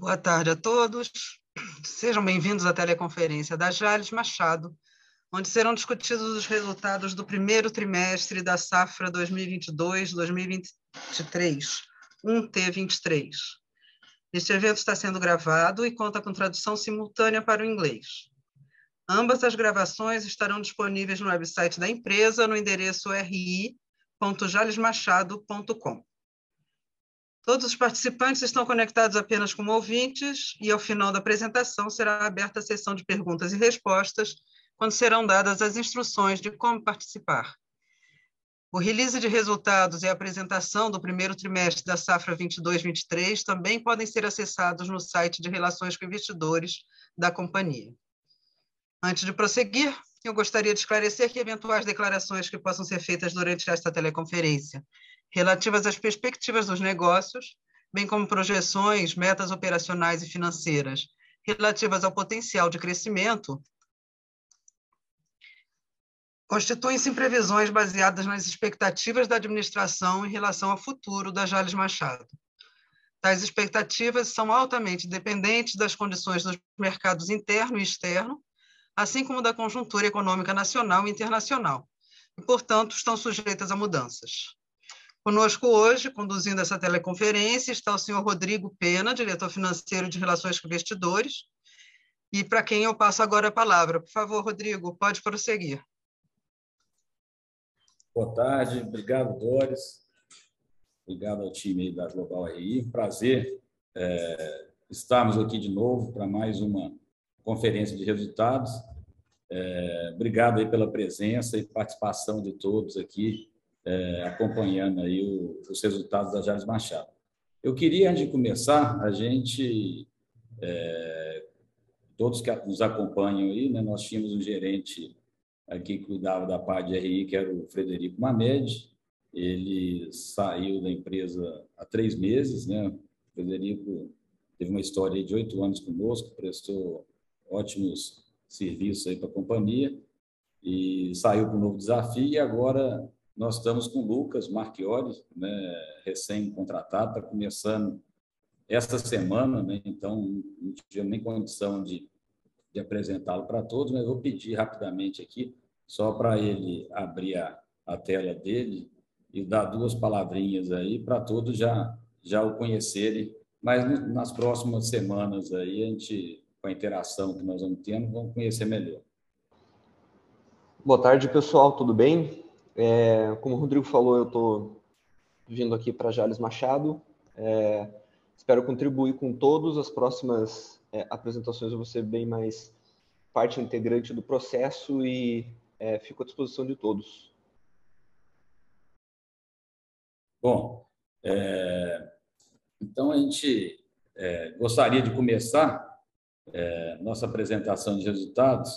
Boa tarde a todos. Sejam bem-vindos à teleconferência da Jales Machado, onde serão discutidos os resultados do primeiro trimestre da safra 2022-2023, 1T23. Este evento está sendo gravado e conta com tradução simultânea para o inglês. Ambas as gravações estarão disponíveis no website da empresa no endereço ri.jalesmachado.com. Todos os participantes estão conectados apenas como ouvintes e, ao final da apresentação, será aberta a sessão de perguntas e respostas, quando serão dadas as instruções de como participar. O release de resultados e a apresentação do primeiro trimestre da safra 22-23 também podem ser acessados no site de Relações com Investidores da companhia. Antes de prosseguir, eu gostaria de esclarecer que eventuais declarações que possam ser feitas durante esta teleconferência relativas às perspectivas dos negócios, bem como projeções, metas operacionais e financeiras relativas ao potencial de crescimento, constituem-se em previsões baseadas nas expectativas da administração em relação ao futuro da Jales Machado. Tais expectativas são altamente dependentes das condições dos mercados interno e externo, assim como da conjuntura econômica nacional e internacional, e, portanto, estão sujeitas a mudanças. Conosco hoje, conduzindo essa teleconferência, está o senhor Rodrigo Pena, diretor financeiro de Relações com Investidores, e para quem eu passo agora a palavra. Por favor, Rodrigo, pode prosseguir. Boa tarde, obrigado, Doris. Obrigado ao time da Global RI. Prazer é, estarmos aqui de novo para mais uma conferência de resultados. É, obrigado aí pela presença e participação de todos aqui é, acompanhando aí o, os resultados da Jales Machado. Eu queria, antes de começar, a gente, é, todos que nos acompanham aí, né, nós tínhamos um gerente aqui que cuidava da parte de RI, que era o Frederico Mamed, ele saiu da empresa há três meses, né? O Frederico teve uma história de oito anos conosco, prestou ótimos serviços aí para a companhia e saiu para um novo desafio e agora nós estamos com o Lucas Marchiori, né, recém-contratado, está começando esta semana, né, então não tive nem condição de, de apresentá-lo para todos, mas vou pedir rapidamente aqui, só para ele abrir a, a tela dele e dar duas palavrinhas aí para todos já, já o conhecerem, mas nas próximas semanas aí a gente, com a interação que nós vamos tendo, vamos conhecer melhor. Boa tarde, pessoal, tudo bem? É, como o Rodrigo falou, eu estou vindo aqui para Jales Machado. É, espero contribuir com todas as próximas é, apresentações. Eu vou ser bem mais parte integrante do processo e é, fico à disposição de todos. Bom, é, então a gente é, gostaria de começar nossa apresentação de resultados.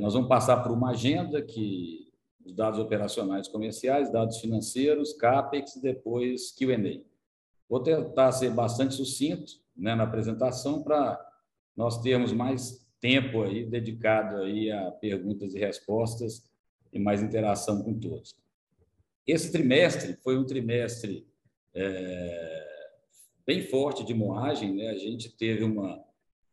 nós vamos passar por uma agenda que os dados operacionais comerciais, dados financeiros, CAPEX e depois Q&A. Vou tentar ser bastante sucinto né, na apresentação para nós termos mais tempo aí dedicado aí a perguntas e respostas e mais interação com todos. Esse trimestre foi um trimestre é, bem forte de moagem, né? A gente teve uma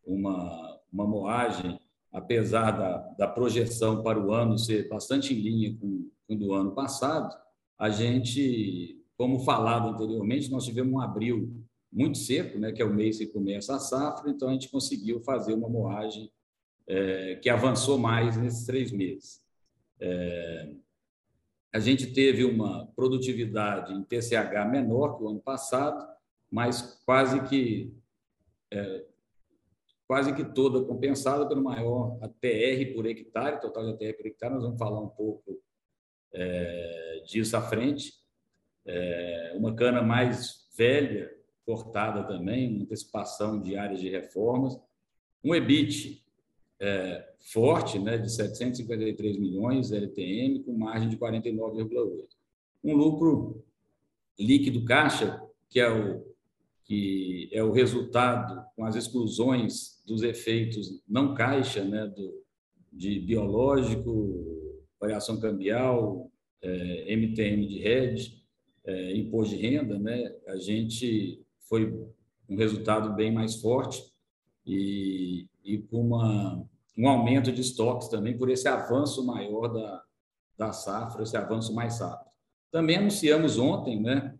uma, uma moagem apesar da, da projeção para o ano ser bastante em linha com, com do ano passado, a gente, como falado anteriormente, nós tivemos um abril muito seco, né, que é o mês que começa a safra, então a gente conseguiu fazer uma moagem é, que avançou mais nesses três meses. É, a gente teve uma produtividade em TCH menor que o ano passado, mas quase que é, quase que toda compensada pelo maior ATR por hectare, total de ATR por hectare. Nós vamos falar um pouco é, disso à frente. É, uma cana mais velha, cortada também, uma antecipação de áreas de reformas. Um EBIT é, forte, né, de 753 milhões LTM, com margem de 49,8. Um lucro líquido caixa, que é o que é o resultado com as exclusões dos efeitos não caixa, né, do, de biológico, variação cambial, é, MTM de rede, é, imposto de renda, né, a gente foi um resultado bem mais forte e, e com uma, um aumento de estoques também por esse avanço maior da, da safra, esse avanço mais rápido. Também anunciamos ontem né,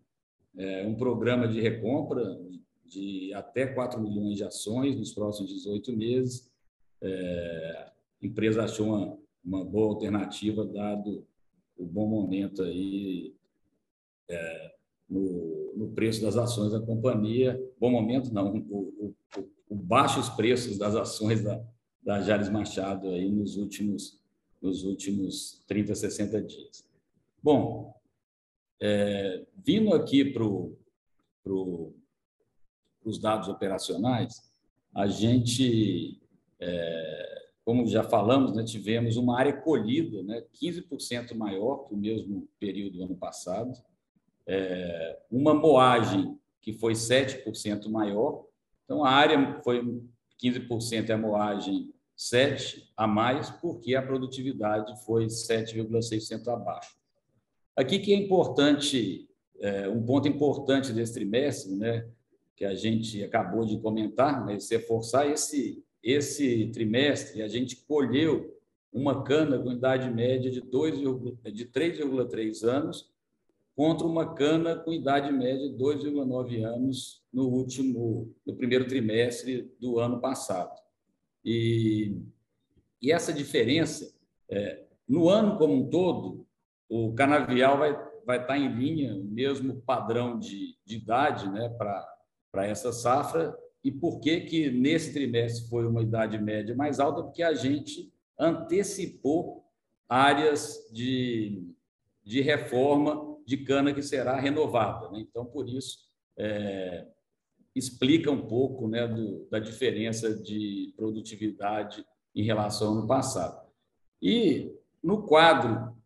é, um programa de recompra de até 4 milhões de ações nos próximos 18 meses. É, a empresa achou uma, uma boa alternativa, dado o bom momento aí é, no, no, preço das ações da companhia. Bom momento, não, o, o, o baixos preços das ações da, da Jales Machado aí nos últimos, nos últimos 30, 60 dias. Bom, é, vindo aqui para pro, os dados operacionais, a gente, é, como já falamos, né, tivemos uma área colhida né, 15% maior que o mesmo período do ano passado, é, uma moagem que foi 7% maior, então a área foi 15% e a moagem 7 a mais, porque a produtividade foi 7,6% abaixo. Aqui que é importante, é, um ponto importante desse trimestre, né, que a gente acabou de comentar, mas reforçar esse esse trimestre a gente colheu uma cana com idade média de 2, de 3,3 anos contra uma cana com idade média de 2,9 anos no último no primeiro trimestre do ano passado. E, e essa diferença é, no ano como um todo o canavial vai, vai estar em linha, o mesmo padrão de, de idade né, para essa safra. E por que, que nesse trimestre foi uma idade média mais alta? Porque a gente antecipou áreas de, de reforma de cana que será renovada. Né? Então, por isso, é, explica um pouco né, do, da diferença de produtividade em relação ao ano passado. E no quadro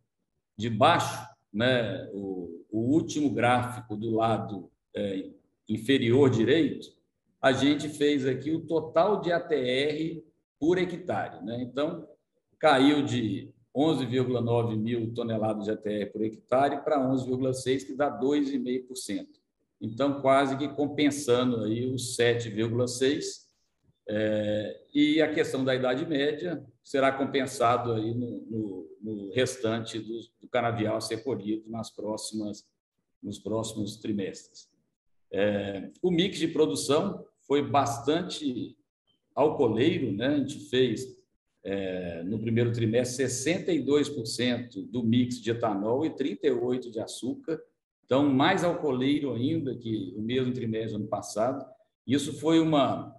de baixo, né, o, o último gráfico do lado é, inferior direito, a gente fez aqui o total de ATR por hectare. Né? Então, caiu de 11,9 mil toneladas de ATR por hectare para 11,6, que dá 2,5%. Então, quase que compensando aí os 7,6%. É, e a questão da idade média será compensado aí no, no, no restante do, do, canavial a ser colhido nas próximas, nos próximos trimestres. É, o mix de produção foi bastante alcooleiro, né? a gente fez é, no primeiro trimestre 62% do mix de etanol e 38% de açúcar, então mais alcooleiro ainda que o mesmo trimestre do ano passado. Isso foi uma,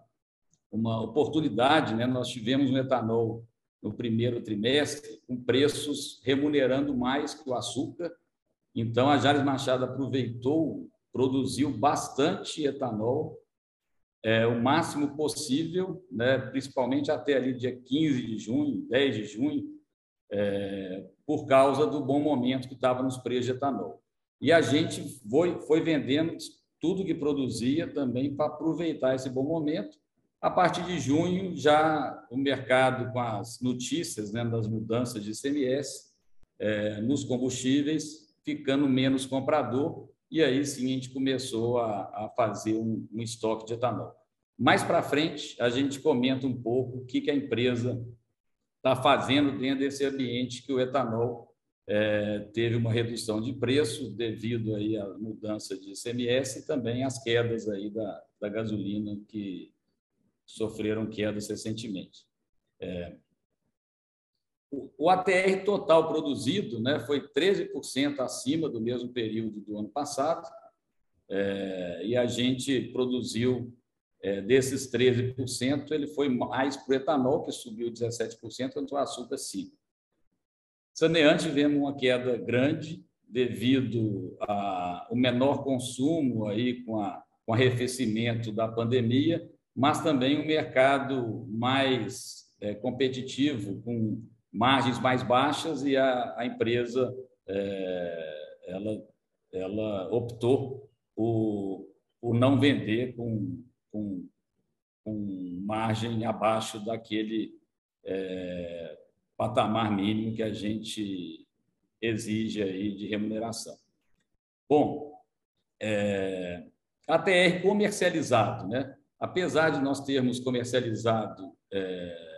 uma oportunidade, né? nós tivemos um etanol no primeiro trimestre, com preços remunerando mais que o açúcar. Então, a Jales Machado aproveitou, produziu bastante etanol, é, o máximo possível, né, principalmente até ali dia 15 de junho, 10 de junho, é, por causa do bom momento que estava nos preços de etanol. E a gente foi, foi vendendo tudo que produzia também para aproveitar esse bom momento a partir de junho, já o mercado, com as notícias né, das mudanças de ICMS é, nos combustíveis, ficando menos comprador, e aí sim a gente começou a, a fazer um, um, estoque de etanol. Mais para frente, a gente comenta um pouco o que, que a empresa está fazendo dentro desse ambiente que o etanol é, teve uma redução de preço devido aí à mudança de ICMS e também às quedas aí da, da gasolina que sofreram quedas recentemente. É, o, ATR total produzido né, foi 13% acima do mesmo período do ano passado, é, e a gente produziu, é, desses 13%, ele foi mais para o etanol, que subiu 17%, quanto o açúcar 5%. Saneante, tivemos uma queda grande devido ao menor consumo aí com, a, com o arrefecimento da pandemia mas também um mercado mais é, competitivo, com margens mais baixas, e a, a empresa é, ela, ela optou por, por não vender com, com, com margem abaixo daquele é, patamar mínimo que a gente exige aí de remuneração. Bom, é, ATR comercializado, né? Apesar de nós termos comercializado, é,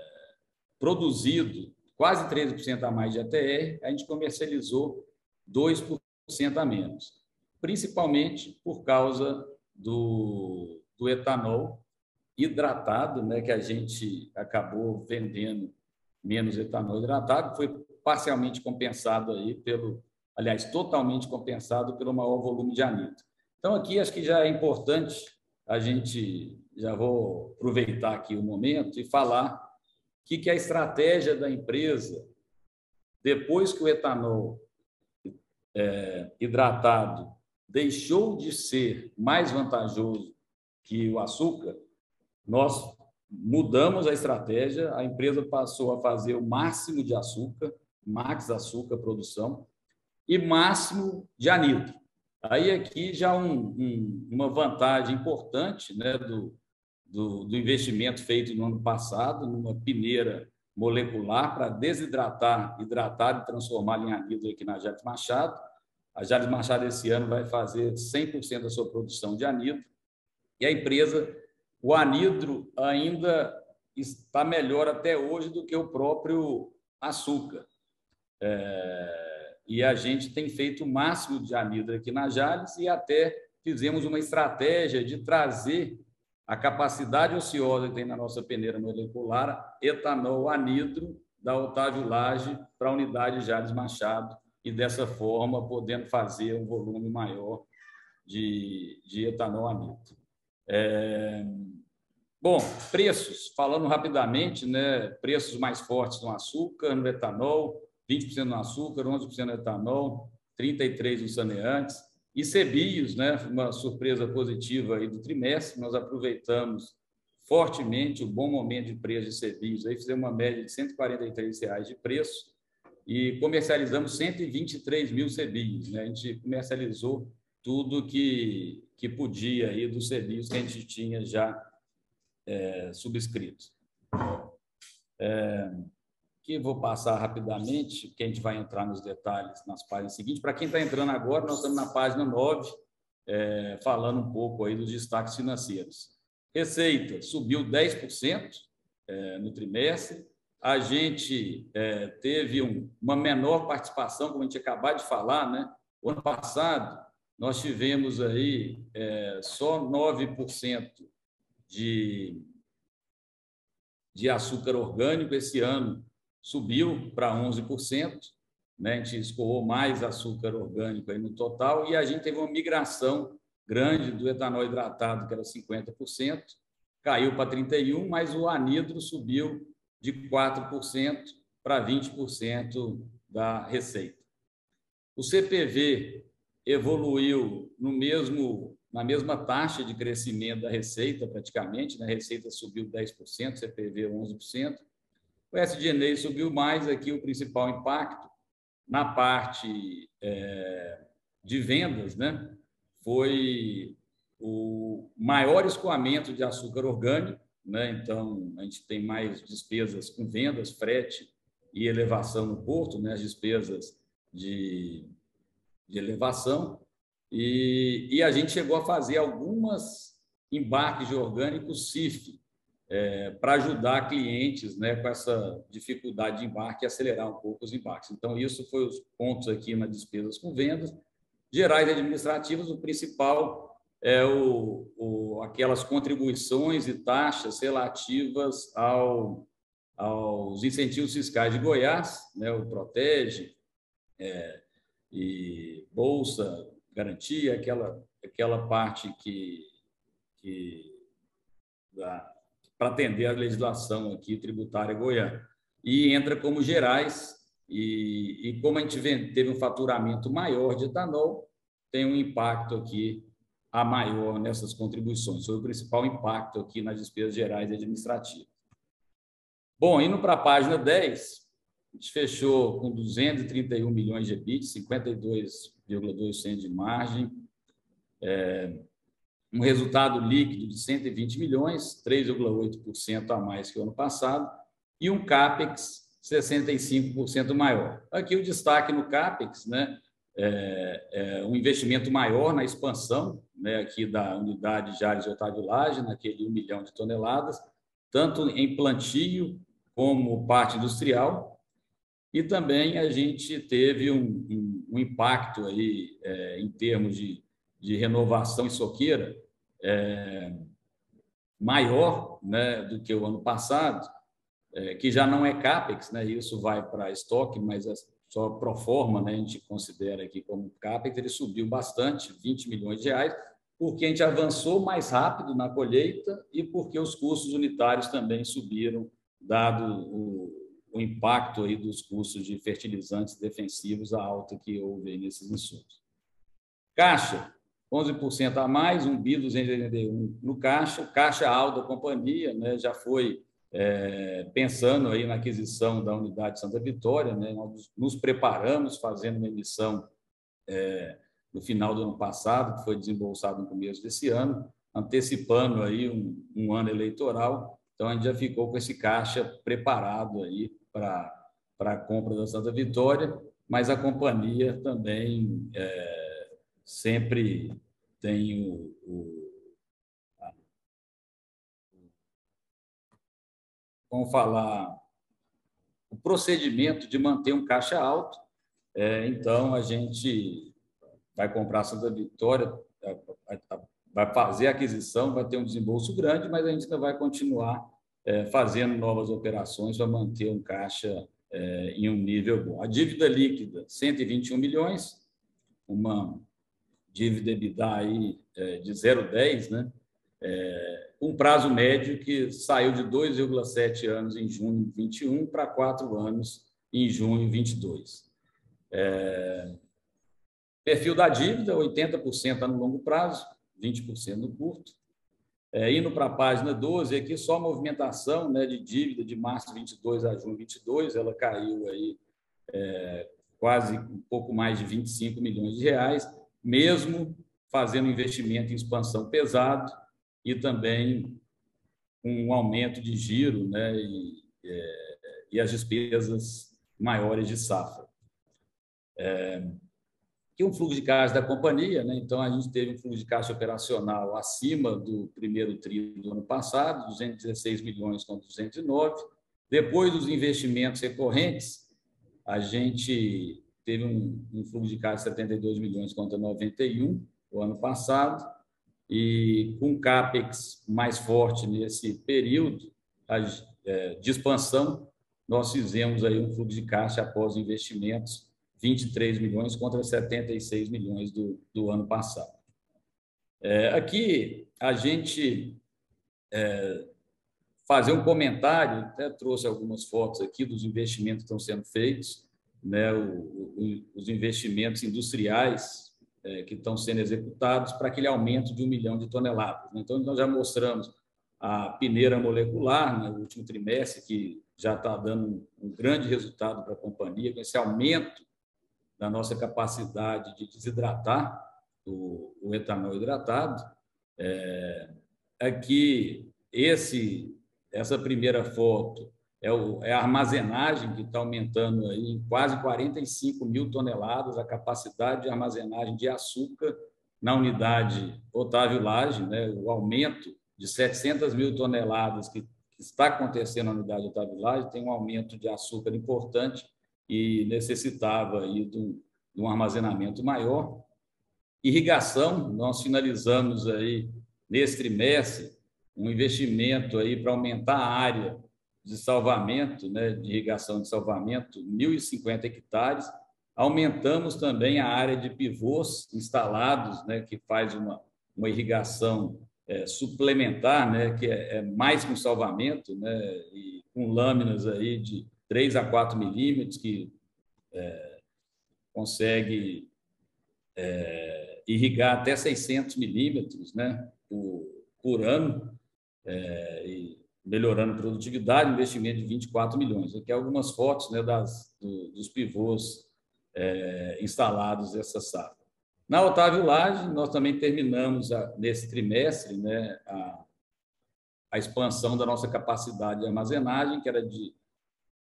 produzido quase 13% a mais de ATR, a gente comercializou 2% a menos, principalmente por causa do, do etanol hidratado, né, que a gente acabou vendendo menos etanol hidratado, foi parcialmente compensado aí pelo, aliás, totalmente compensado pelo maior volume de anidro. Então, aqui acho que já é importante a gente, já vou aproveitar aqui o momento e falar que, que a estratégia da empresa depois que o etanol é, hidratado deixou de ser mais vantajoso que o açúcar, nós mudamos a estratégia, a empresa passou a fazer o máximo de açúcar, max açúcar produção, e máximo de anidro. Aí aqui já um, um, uma vantagem importante né, do, do, do, investimento feito no ano passado, numa peneira molecular para desidratar, hidratar e transformar em anidro aqui na Jales Machado. A Jales Machado esse ano vai fazer 100% da sua produção de anidro. E a empresa, o anidro ainda está melhor até hoje do que o próprio açúcar. É e a gente tem feito o máximo de anidro aqui na Jales e até fizemos uma estratégia de trazer a capacidade ociosa que tem na nossa peneira molecular, etanol anidro da Otávio Lage para a unidade Jales Machado e dessa forma podendo fazer um volume maior de, de etanol anidro. É... Bom, preços, falando rapidamente, né, preços mais fortes no açúcar, no etanol, 20% no açúcar, 11% no etanol, 33% nos saneantes. E cebios, né, uma surpresa positiva aí do trimestre, nós aproveitamos fortemente o bom momento de preço de cebios, aí fizemos uma média de 143 reais de preço e comercializamos 123 mil cebios. Né? A gente comercializou tudo que, que podia aí dos cebios que a gente tinha já é, subscritos. É, que vou passar rapidamente, que a gente vai entrar nos detalhes nas páginas seguintes. Para quem está entrando agora, nós estamos na página 9, é, falando um pouco aí dos destaques financeiros. Receita subiu 10% é, no trimestre. A gente é, teve um, uma menor participação, como a gente acabou de falar, né? O ano passado, nós tivemos aí é, só 9% de, de açúcar orgânico. Esse ano, subiu para 11%, né? a gente escoou mais açúcar orgânico aí no total, e a gente teve uma migração grande do etanol hidratado, que era 50%, caiu para 31%, mas o anidro subiu de 4% para 20% da receita. O CPV evoluiu no mesmo na mesma taxa de crescimento da receita, praticamente, né? a receita subiu 10%, CPV 11%, o SG&A subiu mais aqui, o principal impacto na parte é, de vendas, né? Foi o maior escoamento de açúcar orgânico, né? Então, a gente tem mais despesas com vendas, frete e elevação no porto, né? As despesas de, de elevação. E, e a gente chegou a fazer algumas embarques de orgânicos CIF, é, para ajudar clientes né, com essa dificuldade de embarque e acelerar um pouco os embarques. Então, isso foi os pontos aqui nas despesas com vendas. Gerais administrativas, o principal é o, o, aquelas contribuições e taxas relativas ao, aos incentivos fiscais de Goiás, né, o Protege é, e Bolsa Garantia, aquela, aquela parte que, que da, para atender a legislação aqui tributária goiana. E entra como gerais, e, e como a gente teve um faturamento maior de etanol, tem um impacto aqui a maior nessas contribuições. Foi o principal impacto aqui nas despesas gerais e administrativas. Bom, indo para a página 10, a gente fechou com 231 milhões de EBIT, 52,2% de margem. É, um resultado líquido de 120 milhões, 3,8% a mais que o ano passado, e um CAPEX 65% maior. Aqui o destaque no CAPEX, né? é, é, um investimento maior na expansão né, aqui da unidade Jales Otávio Lage, naquele 1 milhão de toneladas, tanto em plantio como parte industrial, e também a gente teve um, um, um impacto aí é, em termos de, de renovação em soqueira é, maior né, do que o ano passado, é, que já não é CAPEX, né, isso vai para estoque, mas é só pro forma, né, a gente considera aqui como CAPEX, ele subiu bastante, 20 milhões de reais, porque a gente avançou mais rápido na colheita e porque os custos unitários também subiram, dado o, o impacto aí dos custos de fertilizantes defensivos, a alta que houve nesses insumos. Caixa, 11% a mais, 1 bi 281 no caixa, caixa alta da companhia, né, já foi é, pensando aí na aquisição da unidade Santa Vitória, né, nós nos preparamos fazendo uma emissão é, no final do ano passado, que foi desembolsado no começo desse ano, antecipando aí um, um ano eleitoral. Então a gente já ficou com esse caixa preparado aí para a compra da Santa Vitória, mas a companhia também é, sempre tem o, o vamos falar, o procedimento de manter um caixa alto. É, então, a gente vai comprar a Santa Vitória, é, vai fazer a aquisição, vai ter um desembolso grande, mas a gente ainda vai continuar é, fazendo novas operações para manter um caixa é, em um nível bom. A dívida líquida, 121 milhões, uma dívida EBITDA aí, é, de 0,10, né? É, um prazo médio que saiu de 2,7 anos em junho de 21 para 4 anos em junho de 22. É, perfil da dívida, 80% no longo prazo, 20% no curto. É, indo para a página 12, aqui só a movimentação né, de dívida de março de 22 a junho de 22, ela caiu aí é, quase um pouco mais de 25 milhões de reais, mesmo fazendo investimento em expansão pesado, e também um aumento de giro né, e, é, e as despesas maiores de safra. É, que um fluxo de caixa da companhia, né? então a gente teve um fluxo de caixa operacional acima do primeiro tri do ano passado, 216 milhões contra 209. Depois dos investimentos recorrentes, a gente teve um, um fluxo de caixa de 72 milhões contra 91 o ano passado e com CAPEX mais forte nesse período é, de expansão, nós fizemos aí um fluxo de caixa após investimentos, 23 milhões contra 76 milhões do, do ano passado. É, aqui, a gente é, fazer um comentário, até trouxe algumas fotos aqui dos investimentos que estão sendo feitos, né, o, o, os investimentos industriais é, que estão sendo executados para aquele aumento de um milhão de toneladas. Né? Então, nós já mostramos a peneira molecular no último trimestre, que já está dando um grande resultado para a companhia, com esse aumento da nossa capacidade de desidratar o, o etanol hidratado. É, aqui, esse, essa primeira foto é, o, é a armazenagem que está aumentando aí em quase 45 mil toneladas a capacidade de armazenagem de açúcar na unidade Otávio Lage, né, o aumento de 700 mil toneladas que, que está acontecendo na unidade Otávio Lage tem um aumento de açúcar importante e necessitava aí de um, de um armazenamento maior. Irrigação, nós finalizamos aí nesse trimestre um investimento aí para aumentar a área de salvamento, né, de irrigação de salvamento, 1.050 hectares. Aumentamos também a área de pivôs instalados, né, que faz uma, uma irrigação é, suplementar, né, que é, é, mais que um salvamento, né, e com lâminas aí de 3 a 4 milímetros, que é, consegue é, irrigar até 600 milímetros né, por, por ano. É, e melhorando a produtividade, investimento de 24 milhões. Aqui algumas fotos né, das, do, dos pivôs é, instalados essa safra. Na Otávio Lage, nós também terminamos a, nesse trimestre né, a, a expansão da nossa capacidade de armazenagem, que era de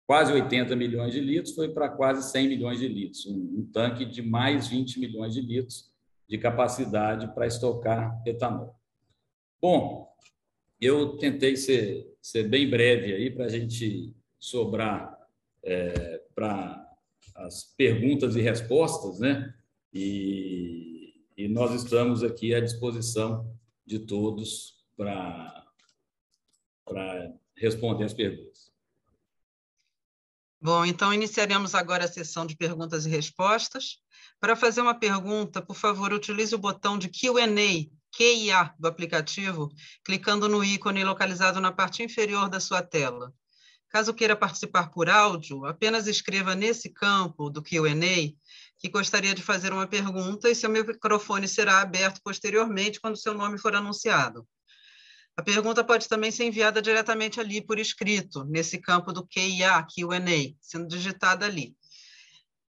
quase 80 milhões de litros, foi para quase 100 milhões de litros, um, um tanque de mais 20 milhões de litros de capacidade para estocar etanol. Bom, eu tentei ser, ser bem breve aí para a gente sobrar é, para as perguntas e respostas, né? E, e nós estamos aqui à disposição de todos para responder as perguntas. Bom, então iniciaremos agora a sessão de perguntas e respostas. Para fazer uma pergunta, por favor, utilize o botão de Q&A, QIA do aplicativo, clicando no ícone localizado na parte inferior da sua tela. Caso queira participar por áudio, apenas escreva nesse campo do Q&A que gostaria de fazer uma pergunta e seu microfone será aberto posteriormente quando seu nome for anunciado. A pergunta pode também ser enviada diretamente ali por escrito, nesse campo do QIA, Q&A, sendo digitada ali.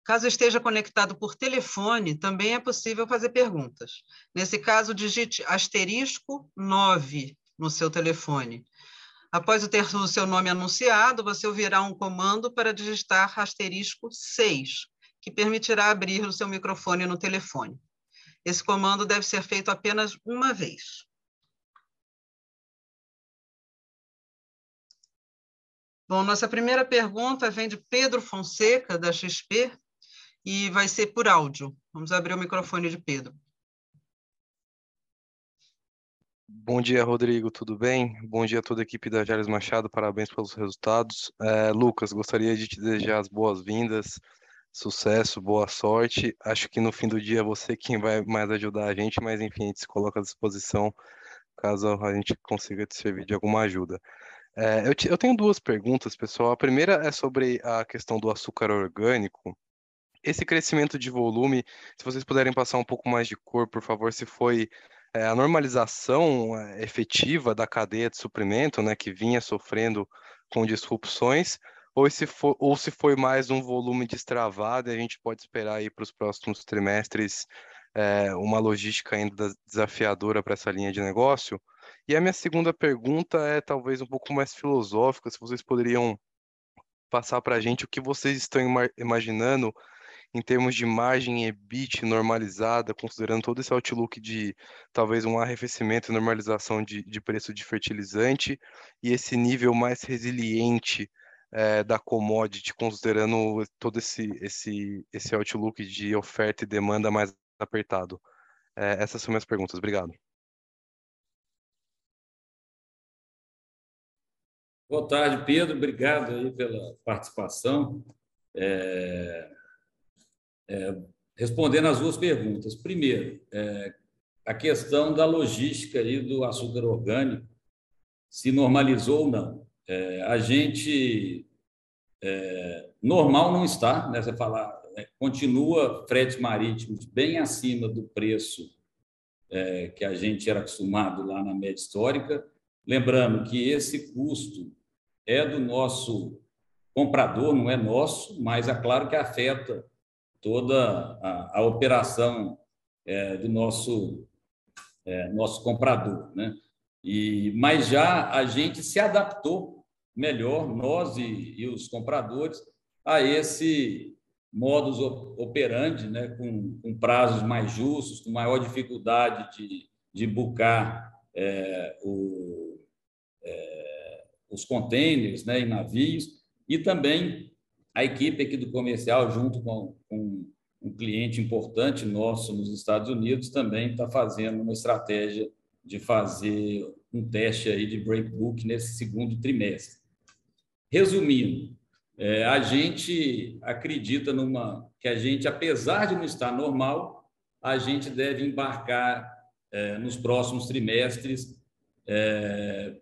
Caso esteja conectado por telefone, também é possível fazer perguntas. Nesse caso, digite asterisco 9 no seu telefone. Após o ter o seu nome anunciado, você ouvirá um comando para digitar asterisco 6, que permitirá abrir o seu microfone no telefone. Esse comando deve ser feito apenas uma vez. Bom, nossa primeira pergunta vem de Pedro Fonseca, da XP, e vai ser por áudio. Vamos abrir o microfone de Pedro. Bom dia, Rodrigo, tudo bem? Bom dia a toda a equipe da Jales Machado, parabéns pelos resultados. É, Lucas, gostaria de te desejar as boas-vindas, sucesso, boa sorte. Acho que no fim do dia é você quem vai mais ajudar a gente, mas enfim, a gente se coloca à disposição caso a gente consiga te servir de alguma ajuda. É, eu, te, eu, tenho duas perguntas, pessoal. A primeira é sobre a questão do açúcar orgânico. Esse crescimento de volume, se vocês puderem passar um pouco mais de cor, por favor, se foi é, a normalização é, efetiva da cadeia de suprimento, né, que vinha sofrendo com disrupções, ou se, for, ou se foi mais um volume destravado e a gente pode esperar aí para os próximos trimestres é, uma logística ainda desafiadora para essa linha de negócio. E a minha segunda pergunta é talvez um pouco mais filosófica, se vocês poderiam passar para a gente o que vocês estão imaginando em termos de margem EBIT normalizada, considerando todo esse outlook de talvez um arrefecimento e normalização de, de preço de fertilizante e esse nível mais resiliente é, da commodity, considerando todo esse, esse, esse outlook de oferta e demanda mais apertado. É, essas são minhas perguntas. Obrigado. Boa tarde, Pedro. Obrigado aí pela participação. É, é, respondendo as duas perguntas. Primeiro, é, a questão da logística aí do açúcar orgânico, se normalizou ou não. É, a gente é, normal não está, né? Você falar, é, continua fretes marítimos bem acima do preço que a gente era acostumado lá na média histórica Lembrando que esse custo é do nosso comprador, não é nosso, mas é claro que afeta toda a, a operação é, do nosso, é, nosso comprador. Né? E, mas já a gente se adaptou melhor, nós e, e os compradores, a esse modus operandi, né? com, com prazos mais justos, com maior dificuldade de, de bucar é, o, é, os containers né, em navios, e também a equipe aqui do comercial, junto com, com um cliente importante nosso nos Estados Unidos, também está fazendo uma estratégia de fazer um teste aí de breakbook nesse segundo trimestre. Resumindo, é, a gente acredita numa que a gente, apesar de não estar normal, a gente deve embarcar é, nos próximos trimestres é,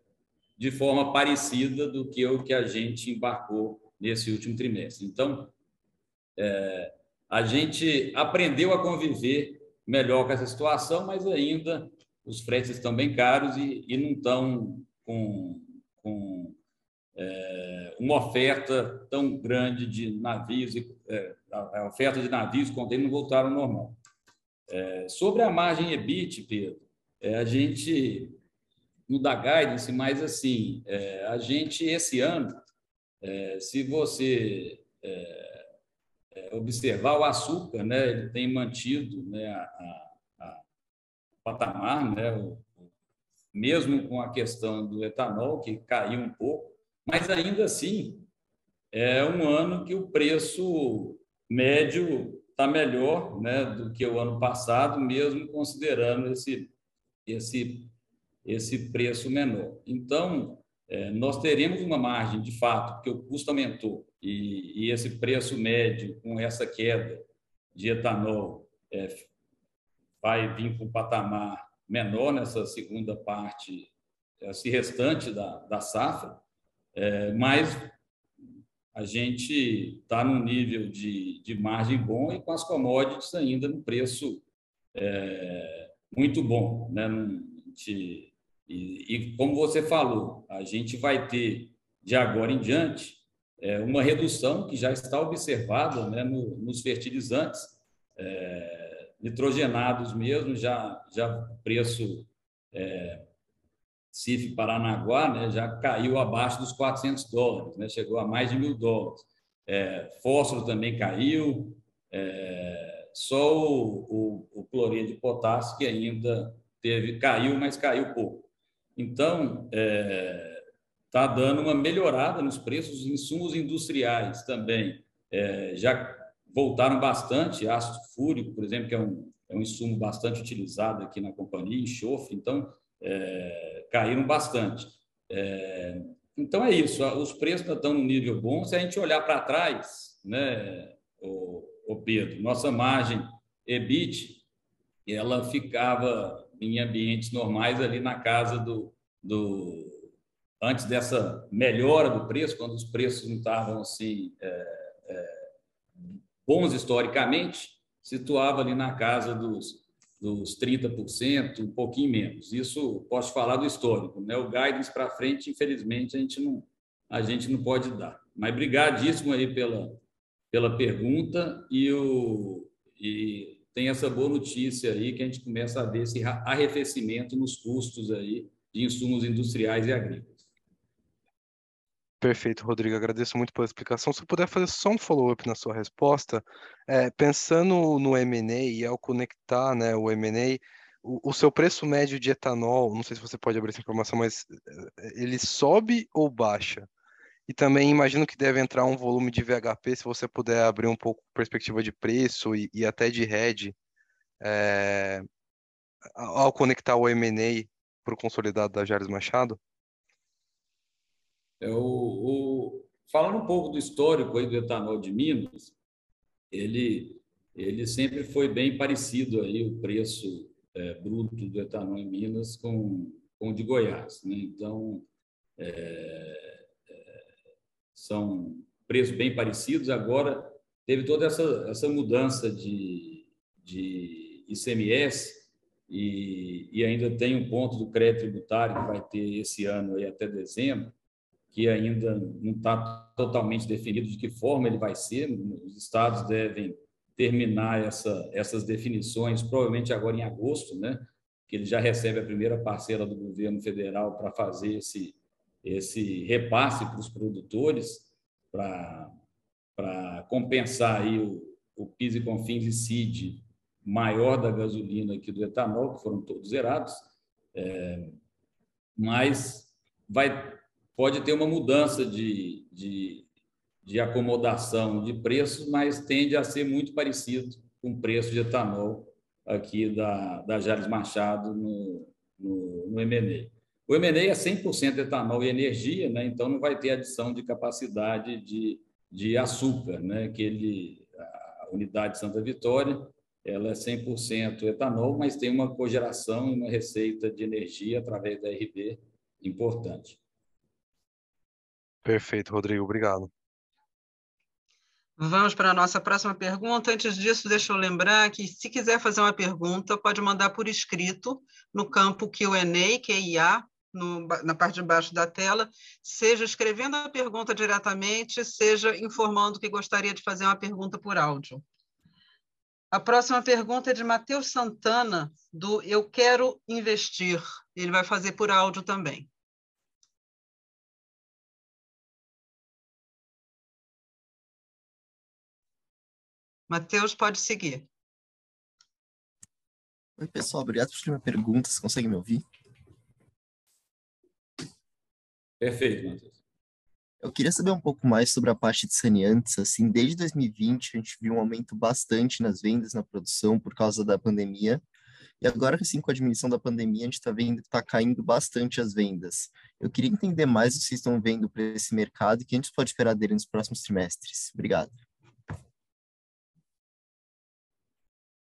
de forma parecida do que o que a gente embarcou nesse último trimestre. Então, é, a gente aprendeu a conviver melhor com essa situação, mas ainda os fretes estão bem caros e, e não estão com, com é, uma oferta tão grande de navios, é, a oferta de navios contêineres não voltaram ao normal. É, sobre a margem EBIT, Pedro, é, a gente no da guidance, mas assim, é, a gente esse ano é, se você é, é, observar o açúcar, né, ele tem mantido né, a, a, a patamar, né, o, mesmo com a questão do etanol, que caiu um pouco, mas ainda assim é um ano que o preço médio está melhor né, do que o ano passado, mesmo considerando esse, esse, esse preço menor. Então, nós teremos uma margem, de fato, porque o custo aumentou e, e esse preço médio, com essa queda de etanol, é, vai vir com um patamar menor nessa segunda parte, esse restante da, da safra, é, mas a gente está num nível de, de margem bom e com as commodities ainda no preço é, muito bom. Né? E, e, como você falou, a gente vai ter, de agora em diante, é, uma redução que já está observada né, no, nos fertilizantes, é, nitrogenados mesmo, já, já preço é, CIF Paranaguá né, já caiu abaixo dos 400 dólares, né, chegou a mais de mil dólares. É, fósforo também caiu, é, só o, o, o cloreto de potássio que ainda teve caiu, mas caiu pouco. Então, está é, tá dando uma melhorada nos preços, os insumos industriais também é, já voltaram bastante, ácido fúrico, por exemplo, que é um, é um insumo bastante utilizado aqui na companhia, enxofre, então é, caíram bastante. É, então é isso, os preços estão num nível bom. Se a gente olhar para trás, né, o, o, Pedro, nossa margem EBIT, ela ficava em ambientes normais ali na casa do, do antes dessa melhora do preço, quando os preços não estavam assim é, é, bons historicamente, situava ali na casa dos dos 30%, um pouquinho menos. Isso posso falar do histórico, né? O guidance para frente, infelizmente, a gente não a gente não pode dar. Mas brigadíssimo aí pela pela pergunta e o e tem essa boa notícia aí que a gente começa a ver esse arrefecimento nos custos aí de insumos industriais e agrícolas. Perfeito, Rodrigo. Agradeço muito pela explicação. Se puder fazer só um follow-up na sua resposta, é, pensando no M&A e ao conectar né, o M&A, o, o, seu preço médio de etanol, não sei se você pode abrir essa informação, mas é, ele sobe ou baixa? E também imagino que deve entrar um volume de VHP, se você puder abrir um pouco perspectiva de preço e, e até de hedge, é, ao conectar o M&A para o consolidado da Jares Machado. É, o, o, falando um pouco do histórico aí do etanol de Minas, ele, ele sempre foi bem parecido aí o preço é, bruto do etanol em Minas com, com o de Goiás. Né? Então, é, são preços bem parecidos. Agora, teve toda essa, essa mudança de, de ICMS e, e ainda tem um ponto do crédito tributário que vai ter esse ano aí até dezembro, que ainda não está totalmente definido de que forma ele vai ser. Os estados devem terminar essa, essas definições, provavelmente agora em agosto, né? que ele já recebe a primeira parcela do governo federal para fazer esse, esse repasse para os produtores, para, compensar aí o, o PIS e CONFINS e CID maior da gasolina que do etanol, que foram todos zerados, é, mas vai pode ter uma mudança de, de, de acomodação de preços, mas tende a ser muito parecido com o preço de etanol aqui da, da Jales Machado no, no, no. O MNE é 100% etanol e energia, né? então não vai ter adição de capacidade de, de açúcar, né? que ele, a unidade de Santa Vitória ela é 100% etanol, mas tem uma cogeração e uma receita de energia através da RB importante. Perfeito, Rodrigo, obrigado. Vamos para a nossa próxima pergunta. Antes disso, deixa eu lembrar que, se quiser fazer uma pergunta, pode mandar por escrito no campo Q&A, QIA, no, na parte de baixo da tela, seja escrevendo a pergunta diretamente, seja informando que gostaria de fazer uma pergunta por áudio. A próxima pergunta é de Matheus Santana, do Eu Quero Investir. Ele vai fazer por áudio também. Matheus, pode seguir. Oi, pessoal. Obrigado por minha pergunta. Vocês conseguem me ouvir? Perfeito, Matheus. Eu queria saber um pouco mais sobre a parte de saneantes. Assim, desde 2020 a gente viu um aumento bastante nas vendas, na produção por causa da pandemia. E agora, assim, com a diminuição da pandemia, a gente está vendo que está caindo bastante as vendas. Eu queria entender mais o que vocês estão vendo para esse mercado e o que a gente pode esperar dele nos próximos trimestres. Obrigado.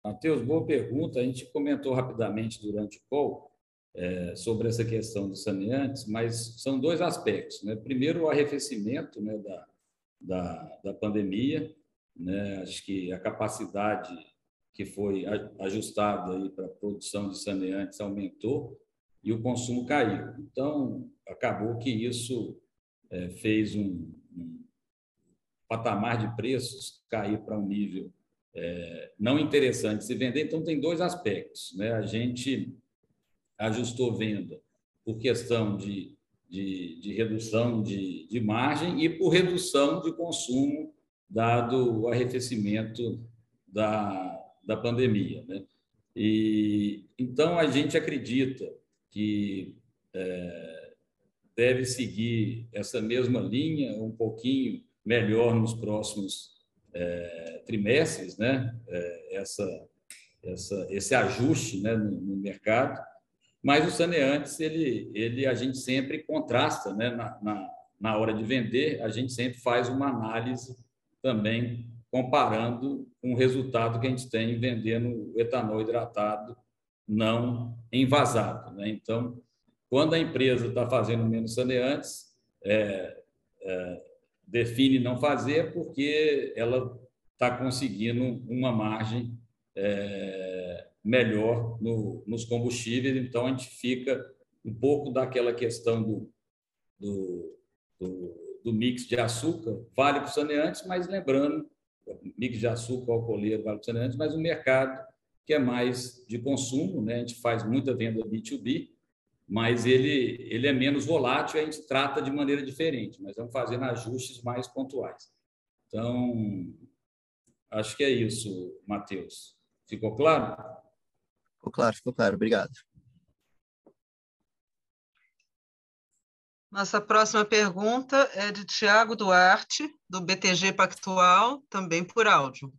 Matheus, boa pergunta. A gente comentou rapidamente durante o call é, sobre essa questão dos saneantes, mas são dois aspectos. Né? Primeiro, o arrefecimento né, da, da, da pandemia. Né? Acho que a capacidade que foi ajustada para a produção de saneantes aumentou e o consumo caiu. Então, acabou que isso é, fez um, um, patamar de preços cair para um nível é, não interessante se vender. Então, tem dois aspectos. Né? A gente ajustou venda por questão de, de, de redução de, de margem e por redução de consumo, dado o arrefecimento da, da pandemia. Né? E, então, a gente acredita que é, deve seguir essa mesma linha, um pouquinho melhor nos próximos é, trimestres, né? É, essa, essa, esse ajuste né, no, no, mercado. Mas o saneantes, ele, ele, a gente sempre contrasta né, na, na, na hora de vender, a gente sempre faz uma análise também comparando com o resultado que a gente tem vendendo etanol hidratado não envasado. Né? Então, quando a empresa está fazendo menos saneantes, é, é, define não fazer porque ela está conseguindo uma margem é, melhor no, nos combustíveis, então a gente fica um pouco daquela questão do, do, do, do mix de açúcar, vale para os saneantes, mas lembrando mix de açúcar, alcooleiro, vale antes, mas um mercado que é mais de consumo, né? A gente faz muita venda B2B, mas ele, ele é menos volátil, a gente trata de maneira diferente, mas vamos fazendo ajustes mais pontuais. Então, acho que é isso, Matheus. Ficou claro? Ficou claro, ficou claro. Obrigado. Nossa próxima pergunta é de Tiago Duarte, do BTG Pactual, também por áudio.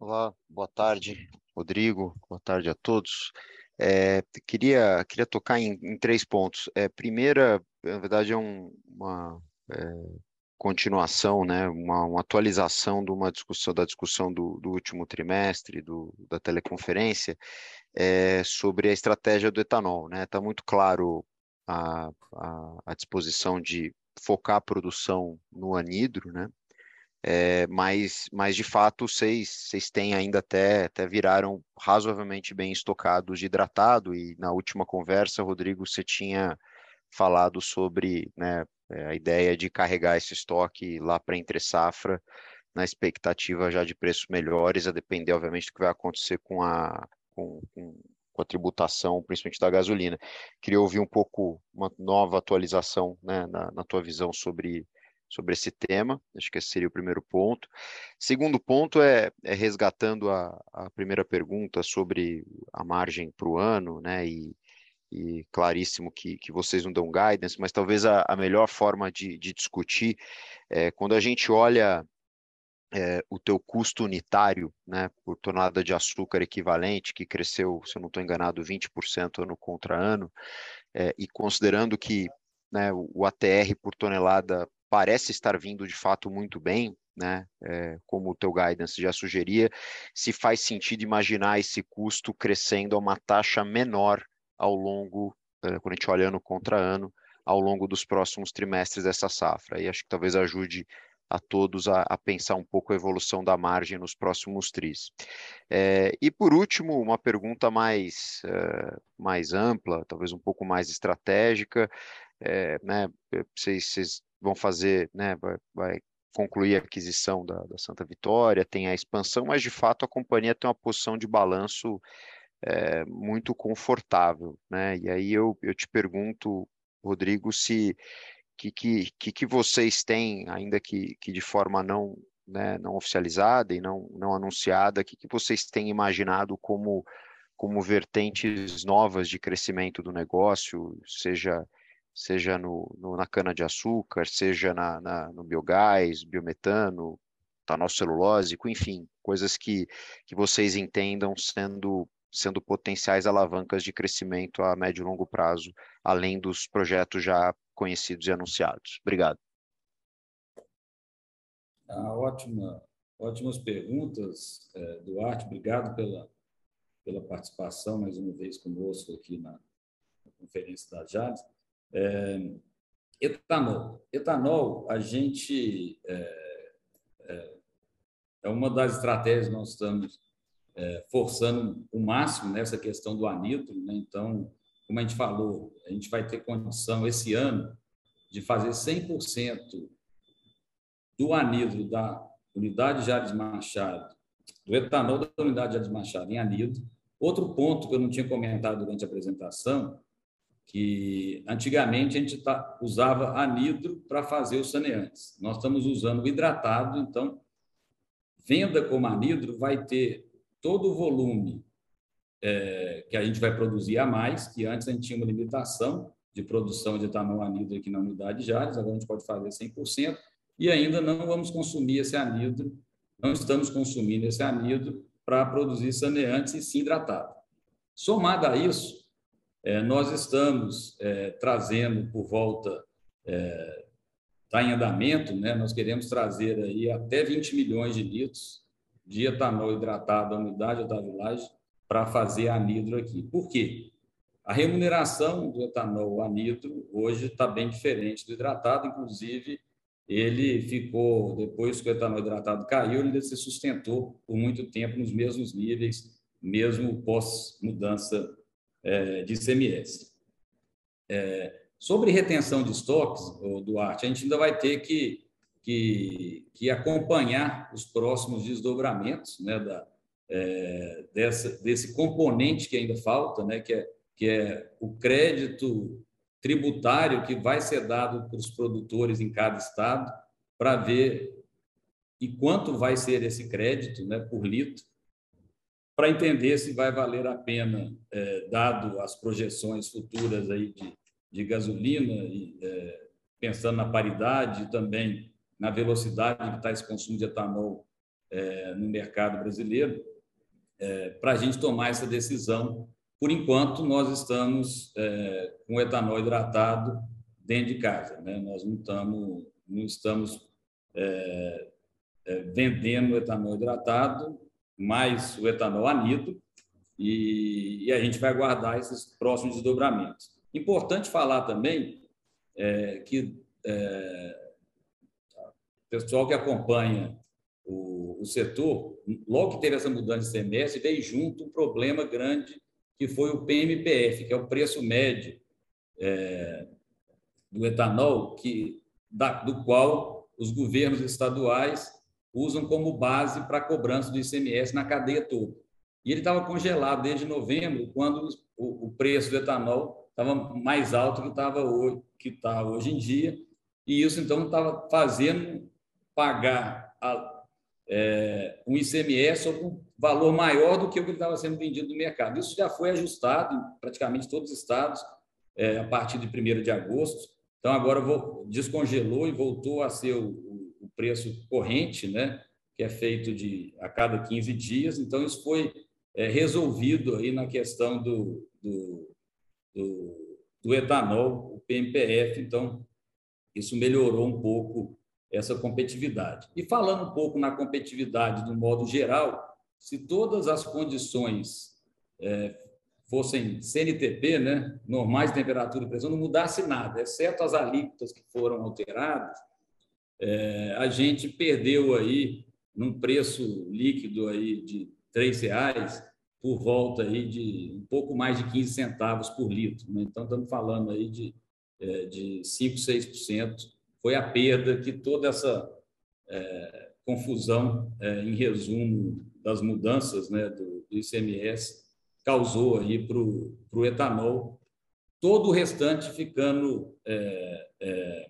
Olá, boa tarde, Rodrigo, boa tarde a todos. É, queria, queria tocar em, em três pontos. É, primeira, na verdade, é um, uma é, continuação, né, uma, uma, atualização de uma discussão da discussão do, do último trimestre do, da teleconferência é, sobre a estratégia do etanol. Está né? Muito claro a, a, a disposição de focar a produção no anidro, né? É, mas, mas de fato vocês, vocês têm ainda até, até viraram razoavelmente bem estocados de hidratado e na última conversa, Rodrigo, você tinha falado sobre né, é, a ideia de carregar esse estoque lá para entre safra na expectativa já de preços melhores, a depender obviamente do que vai acontecer com a com, com com a tributação, principalmente da gasolina. Queria ouvir um pouco uma nova atualização né, na, na tua visão sobre, sobre esse tema. Acho que esse seria o primeiro ponto. Segundo ponto é, é resgatando a, a, primeira pergunta sobre a margem para o ano, né? E, e, claríssimo que, que vocês não dão guidance, mas talvez a, a melhor forma de, de discutir é quando a gente olha é, o teu custo unitário, né, por tonelada de açúcar equivalente, que cresceu, se eu não estou enganado, 20% ano contra ano, é, e considerando que né, o ATR por tonelada parece estar vindo de fato muito bem, né, é, como o teu guidance já sugeria, se faz sentido imaginar esse custo crescendo a uma taxa menor ao longo, quando a gente olha ano contra ano, ao longo dos próximos trimestres dessa safra. E acho que talvez ajude a todos a, a, pensar um pouco a evolução da margem nos próximos tris. É, e por último, uma pergunta mais, é, mais ampla, talvez um pouco mais estratégica, é, né, vocês, vocês, vão fazer, né, vai, vai concluir a aquisição da, da, Santa Vitória, tem a expansão, mas de fato a companhia tem uma posição de balanço é, muito confortável, né? E aí eu, eu te pergunto, Rodrigo, se que, que, que, vocês têm, ainda que, que de forma não, né, não oficializada e não, não anunciada, que, que vocês têm imaginado como, como vertentes novas de crescimento do negócio, seja seja no, no na cana-de-açúcar, seja na, na, no biogás, biometano, celulósico, enfim, coisas que, que vocês entendam sendo, sendo potenciais alavancas de crescimento a médio e longo prazo, além dos projetos já conhecidos e anunciados. Obrigado. Ah, ótima, ótimas perguntas, é, Duarte. Obrigado pela, pela participação mais uma vez conosco aqui na, na conferência da Jades. É, etanol. Etanol, a gente é, é, é, uma das estratégias que nós estamos é, forçando o máximo nessa questão do anidro. Né? Então, como a gente falou, a gente vai ter condição esse ano de fazer 100% do anidro da unidade Jales Machado, do etanol da unidade Jales Machado em anidro. Outro ponto que eu não tinha comentado durante a apresentação, que antigamente a gente tá, usava anidro para fazer os saneantes. Nós estamos usando o hidratado, então, venda como anidro vai ter todo o volume é, que a gente vai produzir a mais, que antes a gente tinha uma limitação de produção de etanol anidro aqui na unidade de Jales, agora a gente pode fazer 100%, e ainda não vamos consumir esse anidro, não estamos consumindo esse anidro para produzir saneantes e sim hidratado. Somado a isso, é, nós estamos é, trazendo por volta, está é, em andamento, né, nós queremos trazer aí até 20 milhões de litros de etanol hidratado à unidade da vilagem para fazer anidro aqui. Por quê? A remuneração do etanol anidro hoje está bem diferente do hidratado, inclusive ele ficou, depois que o etanol hidratado caiu, ele se sustentou por muito tempo nos mesmos níveis, mesmo pós-mudança é, de ICMS. É, sobre retenção de estoques, Duarte, a gente ainda vai ter que, que, que acompanhar os próximos desdobramentos né, da, é, dessa, desse componente que ainda falta, né, que, é, que é o crédito tributário que vai ser dado para os produtores em cada estado para ver e quanto vai ser esse crédito né, por litro, para entender se vai valer a pena, é, dado as projeções futuras aí de, de gasolina, e, é, pensando na paridade também na velocidade que está esse consumo de etanol é, no mercado brasileiro, é, para a gente tomar essa decisão por enquanto, nós estamos é, com etanol hidratado dentro de casa. Né? Nós não estamos, não estamos é, é, vendendo etanol hidratado, mais o etanol anidro, e, e, a gente vai aguardar esses próximos desdobramentos. Importante falar também é, que pessoal que acompanha o, o, setor, logo que teve essa mudança de semestre, veio junto um problema grande que foi o PMPF, que é o preço médio é, do etanol, que, da, do qual os governos estaduais usam como base para a cobrança do ICMS na cadeia toda. E ele estava congelado desde novembro, quando o, o preço do etanol estava mais alto que estava hoje, que está hoje em dia, e isso então estava fazendo pagar a, é, um ICMS sobre um valor maior do que o que estava sendo vendido no mercado. Isso já foi ajustado em praticamente todos os estados é, a partir de 1 de agosto. Então, agora vou, descongelou e voltou a ser o, o, preço corrente, né, que é feito de a cada 15 dias. Então, isso foi é, resolvido aí na questão do, do, do, do etanol, o PMPF. Então, isso melhorou um pouco essa competitividade. E falando um pouco na competitividade do modo geral, se todas as condições é, fossem CNTP, né, normais de temperatura e pressão, não mudasse nada, exceto as alíquotas que foram alteradas, é, a gente perdeu aí num preço líquido aí de R$ reais por volta aí de um pouco mais de 15 centavos por litro. Né? Então, estamos falando aí de, é, de 5, 6%. Foi a perda que toda essa é, confusão, é, em resumo, das mudanças né, do, do ICMS causou aí para o etanol, todo o restante ficando é, é,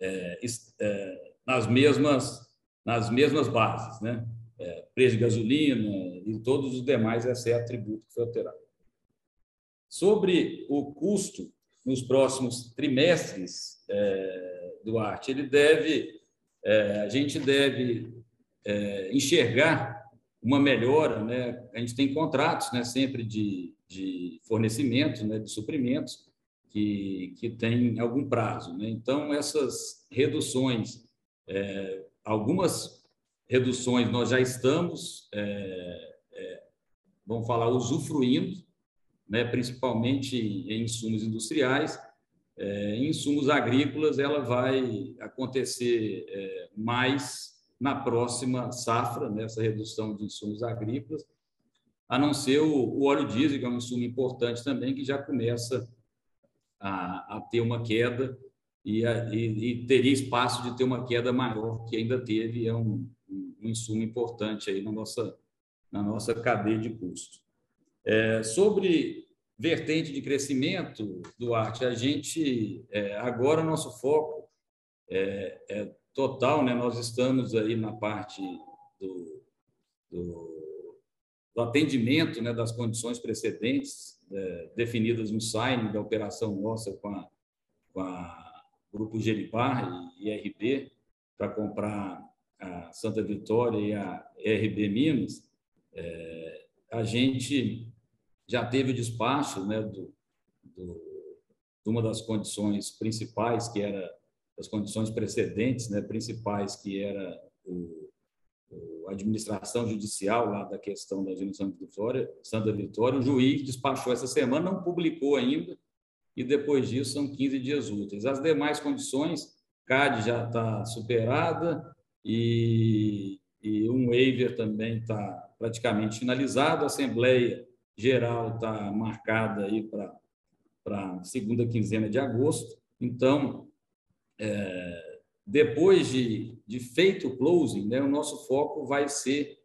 é, é nas mesmas nas mesmas bases, né? É, preço de gasolina e todos os demais, exceto tributo que foi alterado. Sobre o custo nos próximos trimestres, é, Duarte, ele deve, é, a gente deve é, enxergar uma melhora, né? A gente tem contratos, né, sempre de, de fornecimento, né, de suprimentos, que, que tem algum prazo. Né? Então, essas reduções, é, algumas reduções nós já estamos, é, é, vamos falar, usufruindo, né? principalmente em insumos industriais. É, em insumos agrícolas, ela vai acontecer é, mais na próxima safra, nessa né? redução de insumos agrícolas, a não ser o, o óleo diesel, que é um insumo importante também, que já começa a, a ter uma queda e, a, e, e, teria espaço de ter uma queda maior que ainda teve, é um, um insumo importante aí na nossa, na nossa cadeia de custo. É, sobre vertente de crescimento, Duarte, a gente, é, agora nosso foco é, é, total, né? nós estamos aí na parte do, do, do atendimento né, das condições precedentes é, definidas no sign da operação nossa com a, com a Grupo Geribar e IRB para comprar a Santa Vitória e a RB Minas, é, a gente já teve o despacho né, do, do, de uma das condições principais, que era as condições precedentes, né, principais, que era o, a administração judicial lá da questão da Avenida Santa Vitória, Santa Vitória, o juiz despachou essa semana, não publicou ainda, e depois disso são 15 dias úteis. As demais condições, CAD já está superada e, e um waiver também está praticamente finalizado, a Assembleia Geral está marcada aí para a segunda quinzena de agosto, então, é, depois de, de feito o closing, né, o nosso foco vai ser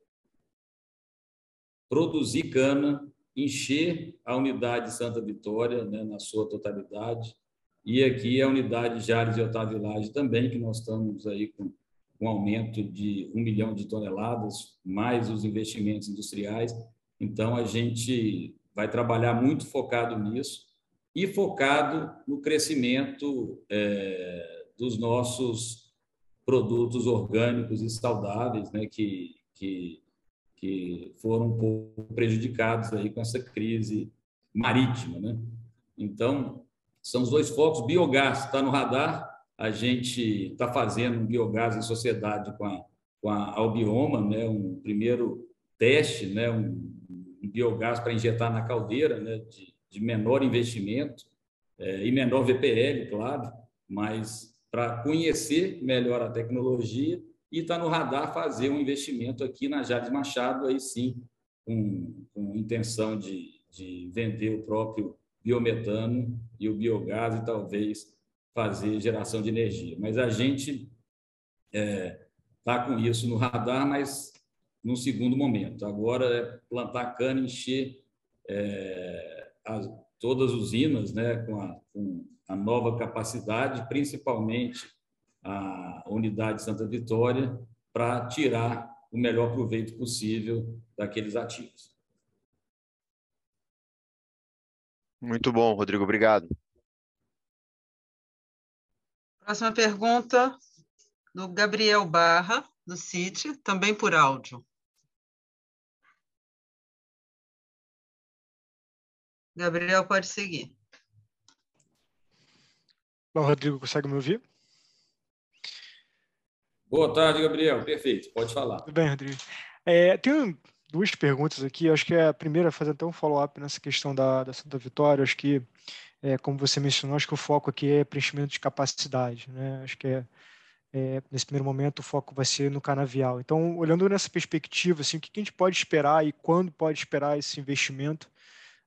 produzir cana, encher a unidade Santa Vitória né, na sua totalidade, e aqui a unidade Jales e Otávio Lage também, que nós estamos aí com um aumento de um milhão de toneladas, mais os investimentos industriais. Então, a gente vai trabalhar muito focado nisso e focado no crescimento é, dos nossos produtos orgânicos e saudáveis, né, que, que, que foram um pouco prejudicados aí com essa crise marítima. Né? Então, são os dois focos. Biogás está no radar, a gente está fazendo um biogás em sociedade com a, com a Albioma, né, um primeiro teste, né, um, biogás para injetar na caldeira, né, de, de menor investimento é, e menor VPL, claro, mas para conhecer melhor a tecnologia e está no radar fazer um investimento aqui na Jales Machado, aí sim, com, com intenção de, de vender o próprio biometano e o biogás e talvez fazer geração de energia. Mas a gente está é, tá com isso no radar, mas num segundo momento. Agora é plantar cana, encher é, as, todas as usinas né, com, a, com a nova capacidade, principalmente a unidade Santa Vitória, para tirar o melhor proveito possível daqueles ativos. Muito bom, Rodrigo, obrigado. Próxima pergunta do Gabriel Barra, do CIT, também por áudio. Gabriel, pode seguir. Bom, Rodrigo, consegue me ouvir? Boa tarde, Gabriel. Perfeito, pode falar. Tudo bem, Rodrigo. É, tenho duas perguntas aqui. Acho que a primeira é fazer até um follow-up nessa questão da, da Santa Vitória. Acho que, é, como você mencionou, acho que o foco aqui é preenchimento de capacidade. Né? Acho que é, é, nesse primeiro momento o foco vai ser no canavial. Então, olhando nessa perspectiva, assim, o que a gente pode esperar e quando pode esperar esse investimento?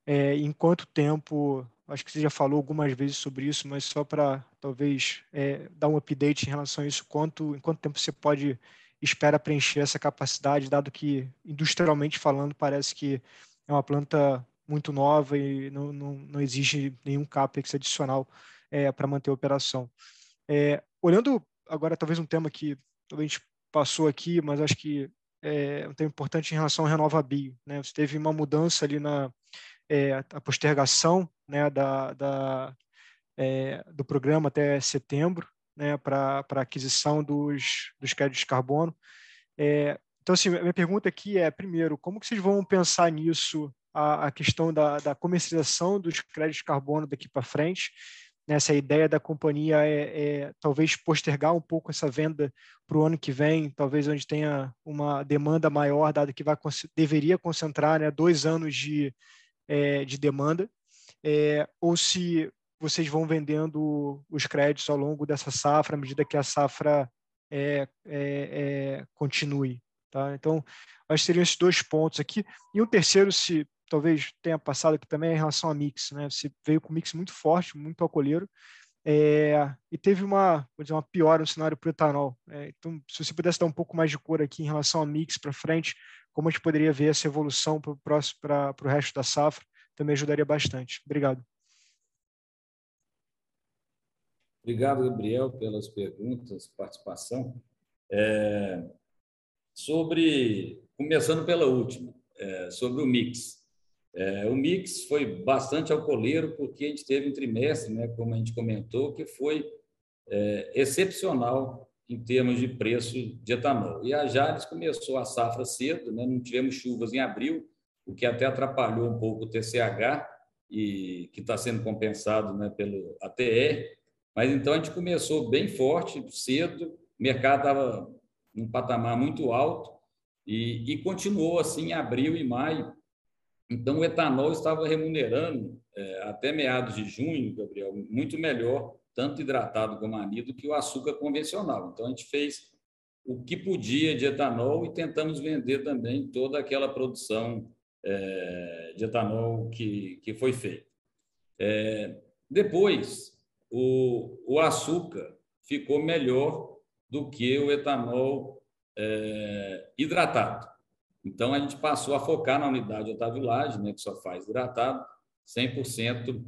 É, em quanto tempo Acho que você já falou algumas vezes sobre isso, mas só para talvez é, dar um update em relação a isso, quanto, em quanto tempo você pode espera preencher essa capacidade, dado que industrialmente falando parece que é uma planta muito nova e não, não, não exige nenhum capex adicional é, para manter a operação. É, olhando agora talvez um tema que a gente passou aqui, mas acho que é um tema importante em relação ao RenovaBio. Né? Você teve uma mudança ali na é, a postergação né, da, da é, do programa até setembro né, para aquisição dos, dos créditos de carbono. É, então, assim, minha pergunta aqui é, primeiro, como que vocês vão pensar nisso, a, a questão da, da comercialização dos créditos de carbono daqui para frente? Essa ideia da companhia é, é, talvez postergar um pouco essa venda para o ano que vem, talvez onde tenha uma demanda maior, dado que vai, deveria concentrar né, dois anos de, é, de demanda, é, ou se vocês vão vendendo os créditos ao longo dessa safra, à medida que a safra é, é, é continue. Tá? Então, acho que seriam esses dois pontos aqui. E um terceiro, se talvez tenha passado aqui também, é em relação a mix. Né? Você veio com um mix muito forte, muito alcooleiro, é, e teve uma, vou dizer, uma piora no cenário para o etanol. É, então, se você pudesse dar um pouco mais de cor aqui em relação a mix para frente, como a gente poderia ver essa evolução para o resto da safra, também ajudaria bastante. Obrigado. Obrigado, Gabriel, pelas perguntas, participação. É, sobre, começando pela última, é, sobre o mix. É, o mix foi bastante alcooleiro, porque a gente teve um trimestre, né, como a gente comentou, que foi é, excepcional em termos de preço de etanol. E a Jales começou a safra cedo, né, não tivemos chuvas em abril, o que até atrapalhou um pouco o TCH, e que está sendo compensado né, pelo ATR. Mas então a gente começou bem forte, cedo, o mercado estava num patamar muito alto e, e, continuou assim em abril e maio. Então o etanol estava remunerando é, até meados de junho, Gabriel, muito melhor, tanto hidratado como anido, que o açúcar convencional. Então a gente fez o que podia de etanol e tentamos vender também toda aquela produção é, de etanol que, que foi feita. É, depois, o, o açúcar ficou melhor do que o etanol hidratado. Então, a gente passou a focar na unidade de otavilagem, né, que só faz hidratado, 100%,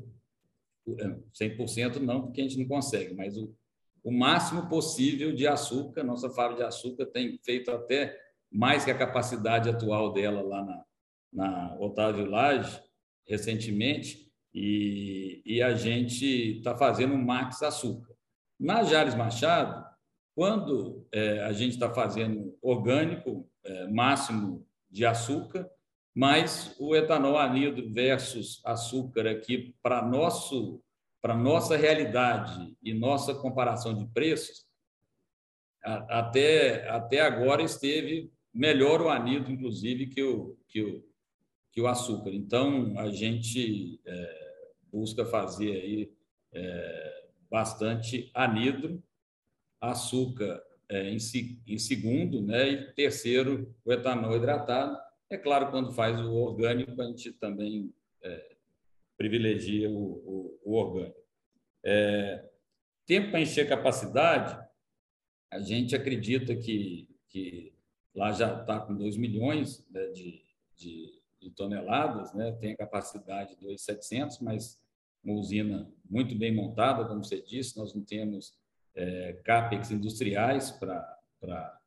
100% não, porque a gente não consegue, mas o, o máximo possível de açúcar. Nossa fábrica de açúcar tem feito até mais que a capacidade atual dela lá na, na Otávio Lage recentemente e, e a gente está fazendo Max Açúcar. Na Jales Machado, quando é, a gente está fazendo orgânico, é, máximo de açúcar, mas o etanol anido versus açúcar aqui para nosso para nossa realidade e nossa comparação de preços, até, até agora esteve melhor o anido, inclusive, que o, que o, que o açúcar. Então, a gente é, busca fazer aí é, bastante anidro, açúcar é, em, em, segundo, né? e terceiro, o etanol hidratado. É claro, quando faz o orgânico, a gente também é, privilegia o, o, o orgânico. É, tempo para encher capacidade, a gente acredita que, que lá já está com 2 milhões né, de, de de toneladas, né? tem a capacidade de 2,700, mas uma usina muito bem montada, como você disse, nós não temos é, CAPEX industriais para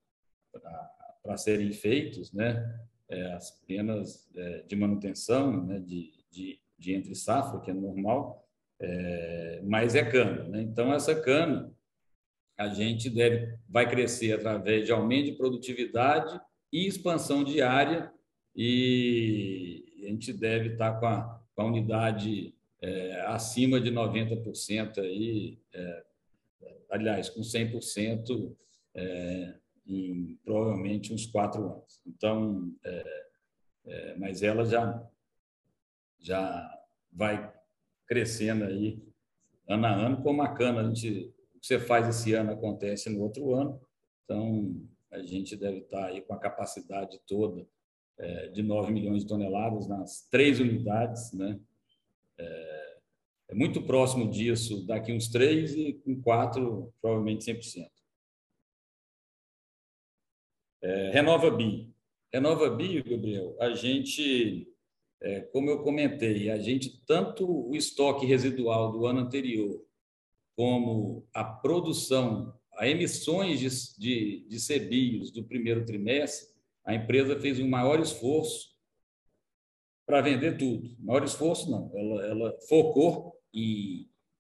serem feitos, né? É, apenas é, de manutenção, né? de, de, de entre safra, que é normal, é, mas é cana. Né? Então, essa cana a gente deve, vai crescer através de aumento de produtividade e expansão de área e a gente deve estar com a, com a unidade é, acima de 90% aí, é, aliás, com 100% é, em provavelmente uns quatro anos. Então, é, é, mas ela já, já vai crescendo aí ano a ano, como a cana, a gente, o que você faz esse ano acontece no outro ano, então a gente deve estar aí com a capacidade toda é, de 9 milhões de toneladas nas três unidades, né? É, muito próximo disso daqui uns três e quatro, provavelmente 100%. É, Renova Bi. Renova Bio, Gabriel, a gente, é, como eu comentei, a gente, tanto o estoque residual do ano anterior, como a produção a emissões de, de, de CBIOS do primeiro trimestre, a empresa fez um maior esforço para vender tudo. Maior esforço, não. Ela, ela focou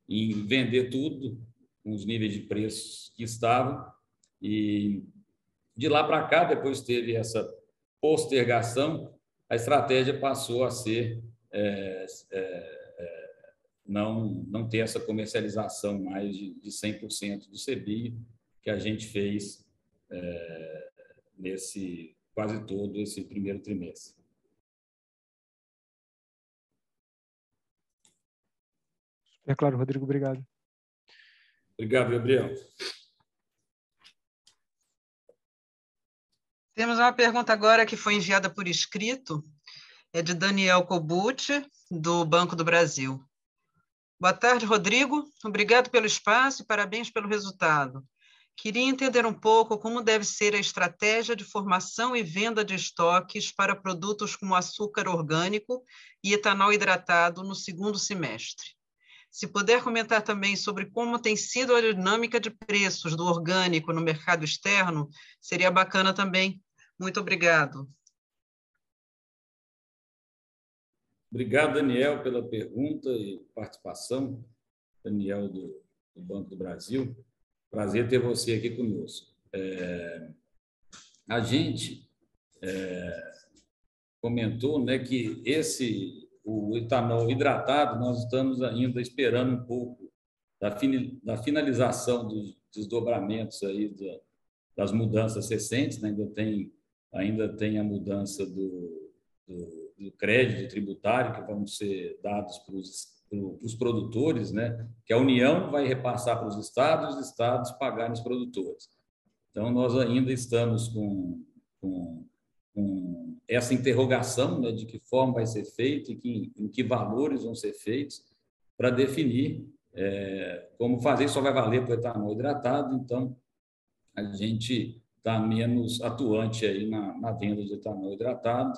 em, vender tudo com os níveis de preços que estavam. E de lá para cá, depois teve essa postergação, a estratégia passou a ser é, é, é, não, não ter essa comercialização mais de, de 100% do CBI que a gente fez é, nesse quase todo esse primeiro trimestre. É claro, Rodrigo, obrigado. Obrigado, Gabriel. Temos uma pergunta agora que foi enviada por escrito, é de Daniel Cobucci, do Banco do Brasil. Boa tarde, Rodrigo. Obrigado pelo espaço e parabéns pelo resultado. Queria entender um pouco como deve ser a estratégia de formação e venda de estoques para produtos como açúcar orgânico e etanol hidratado no segundo semestre. Se puder comentar também sobre como tem sido a dinâmica de preços do orgânico no mercado externo, seria bacana também. Muito obrigado. Obrigado, Daniel, pela pergunta e participação. Daniel, do, do Banco do Brasil. Prazer ter você aqui conosco. É, a gente é, comentou né, que esse o etanol hidratado, nós estamos ainda esperando um pouco da, finalização dos desdobramentos aí da, das mudanças recentes, né? ainda, tem, ainda tem a mudança do, do, do crédito tributário que vão ser dados para os os produtores, né? que a União vai repassar para os estados, os estados pagarem os produtores. Então, nós ainda estamos com, com com essa interrogação né, de que forma vai ser feito e que, em que valores vão ser feitos para definir é, como fazer. Só vai valer para o etanol hidratado, então a gente está menos atuante aí na, na, venda de etanol hidratado.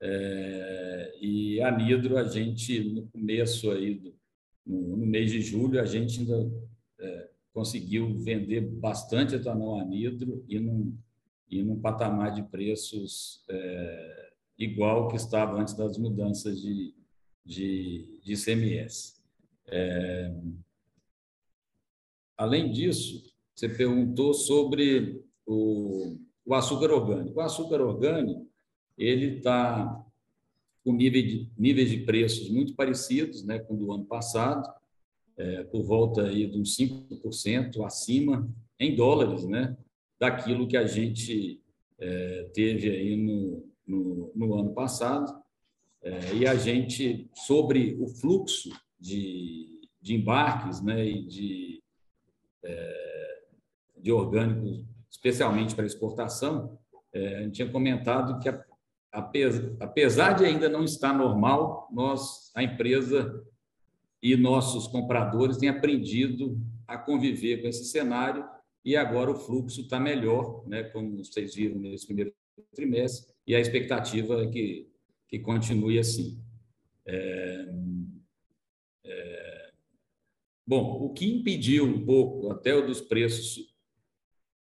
É, e a Nidro, a gente, no começo aí, do, no, no mês de julho, a gente ainda é, conseguiu vender bastante etanol anidro e não e num patamar de preços é, igual que estava antes das mudanças de, de, de ICMS. É, além disso, você perguntou sobre o, o açúcar orgânico. O açúcar orgânico ele está com nível de, níveis de preços muito parecidos né, com o do ano passado, é, por volta aí de uns 5% acima em dólares, né? Daquilo que a gente é, teve aí no, no, no ano passado. É, e a gente, sobre o fluxo de, de embarques né, e de, é, de orgânicos, especialmente para exportação, é, a gente tinha comentado que, apesar de ainda não estar normal, nós, a empresa e nossos compradores têm aprendido a conviver com esse cenário e agora o fluxo está melhor, né, como vocês viram nesse primeiro trimestre, e a expectativa é que, que continue assim. É, é, bom, o que impediu um pouco até o dos preços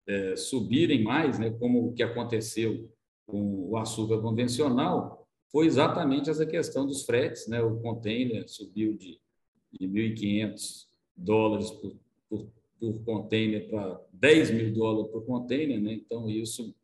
é, subirem mais, né, como o que aconteceu com o açúcar convencional, foi exatamente essa questão dos fretes. Né, o container subiu de, de 1.500 dólares por, por por container para 10 mil dólares por container, né? então isso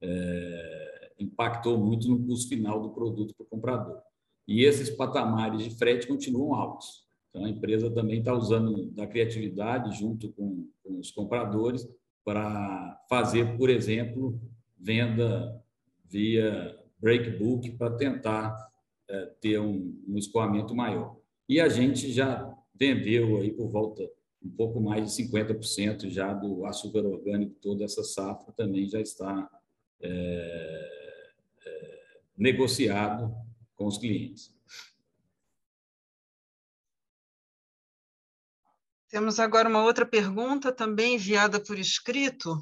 é, impactou muito no custo final do produto para o comprador. E esses patamares de frete continuam altos. Então, a empresa também está usando da criatividade junto com, com os compradores para fazer, por exemplo, venda via breakbook para tentar é, ter um, um escoamento maior. E a gente já vendeu aí por volta um pouco mais de 50% já do açúcar orgânico, toda essa safra também já está é, é, negociado com os clientes. Temos agora uma outra pergunta, também enviada por escrito,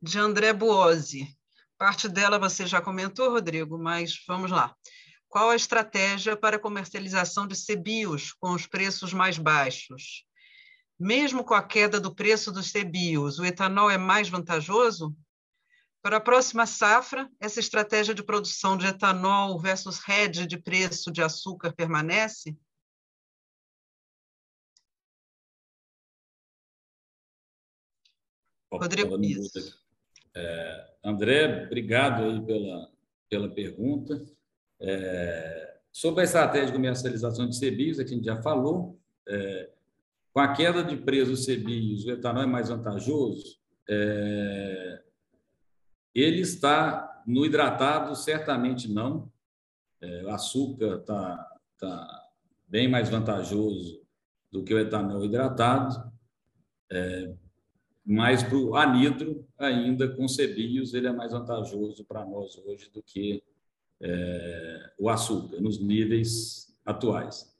de André Buozzi. Parte dela você já comentou, Rodrigo, mas vamos lá. Qual a estratégia para a comercialização de CBIOS com os preços mais baixos? Mesmo com a queda do preço dos CBIOS, o etanol é mais vantajoso? Para a próxima safra, essa estratégia de produção de etanol versus hedge de preço de açúcar permanece? Rodrigo. É, André, obrigado aí pela, pela pergunta. É, sobre a estratégia de comercialização de CBIOS, a gente já falou, é, com a queda de preço dos CBIOS, o etanol é mais vantajoso. É, ele está no hidratado, certamente não. É, o açúcar está tá bem mais vantajoso do que o etanol hidratado. É, mas para o anidro, ainda com cebios, ele é mais vantajoso para nós hoje do que é, o açúcar, nos níveis atuais.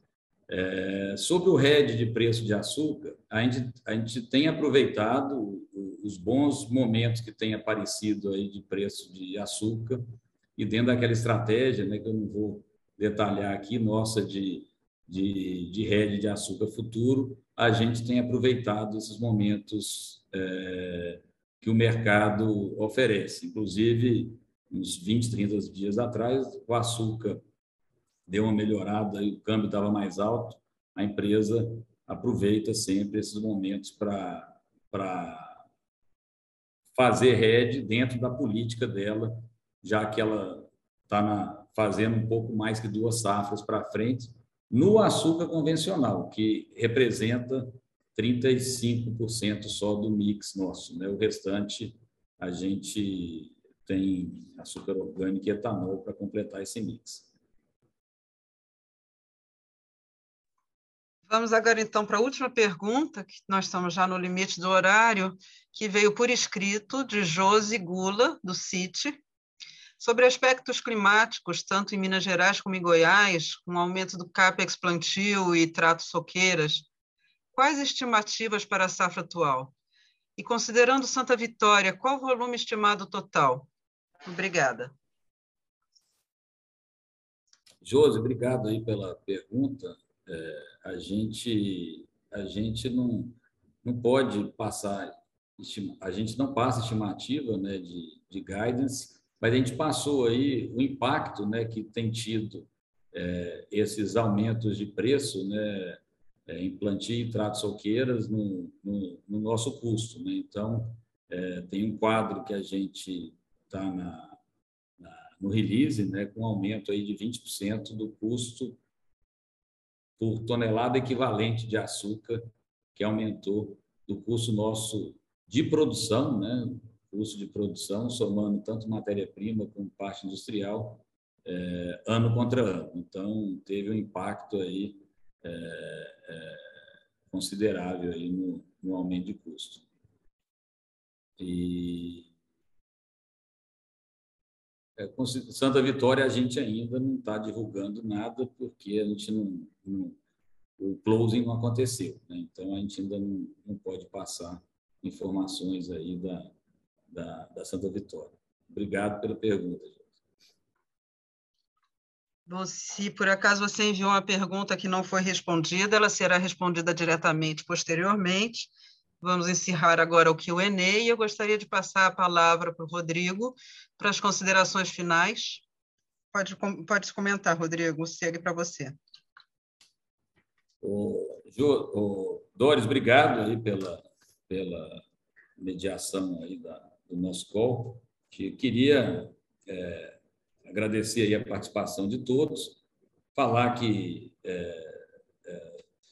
É, sobre o RED de preço de açúcar, a gente, a gente tem aproveitado os bons momentos que tem aparecido aí de preço de açúcar e dentro daquela estratégia, né, que eu não vou detalhar aqui, nossa, de, de, de rede de açúcar futuro, a gente tem aproveitado esses momentos é, que o mercado oferece. Inclusive, uns 20, 30 dias atrás, o açúcar deu uma melhorada e o câmbio estava mais alto. A empresa aproveita sempre esses momentos para fazer rede dentro da política dela, já que ela está fazendo um pouco mais que duas safras para frente no açúcar convencional, que representa 35% só do mix nosso. Né? O restante, a gente tem açúcar orgânico e etanol para completar esse mix. Vamos agora, então, para a última pergunta, que nós estamos já no limite do horário, que veio por escrito de Josi Gula, do CIT, Sobre aspectos climáticos, tanto em Minas Gerais como em Goiás, com aumento do CAPEX plantio e trato soqueiras, quais estimativas para a safra atual? E considerando Santa Vitória, qual o volume estimado total? Obrigada. Josi, obrigado aí pela pergunta. É, a gente a gente não não pode passar a gente não passa estimativa né, de, de guidance mas a gente passou aí o impacto né, que tem tido é, esses aumentos de preço né, é, em plantio e trato solqueiras no, no, no, nosso custo. Né? Então, é, tem um quadro que a gente está na, na, no release, né, com um aumento aí de 20% do custo por tonelada equivalente de açúcar, que aumentou do custo nosso de produção, né, custo de produção, somando tanto matéria-prima como parte industrial, é, ano contra ano. Então, teve um impacto aí é, é, considerável aí no, no, aumento de custo. E é, Santa Vitória a gente ainda não está divulgando nada porque a gente não, não, o closing não aconteceu, né? então a gente ainda não, não pode passar informações aí da, da, da Santa Vitória. Obrigado pela pergunta. Bom, se por acaso você enviou uma pergunta que não foi respondida, ela será respondida diretamente posteriormente. Vamos encerrar agora o Q&A e eu gostaria de passar a palavra para o Rodrigo para as considerações finais. Pode, pode comentar, Rodrigo, segue para você. O, o, Doris, obrigado aí pela, pela mediação aí da, do nosso call, que queria é, agradecer aí a participação de todos, falar que é,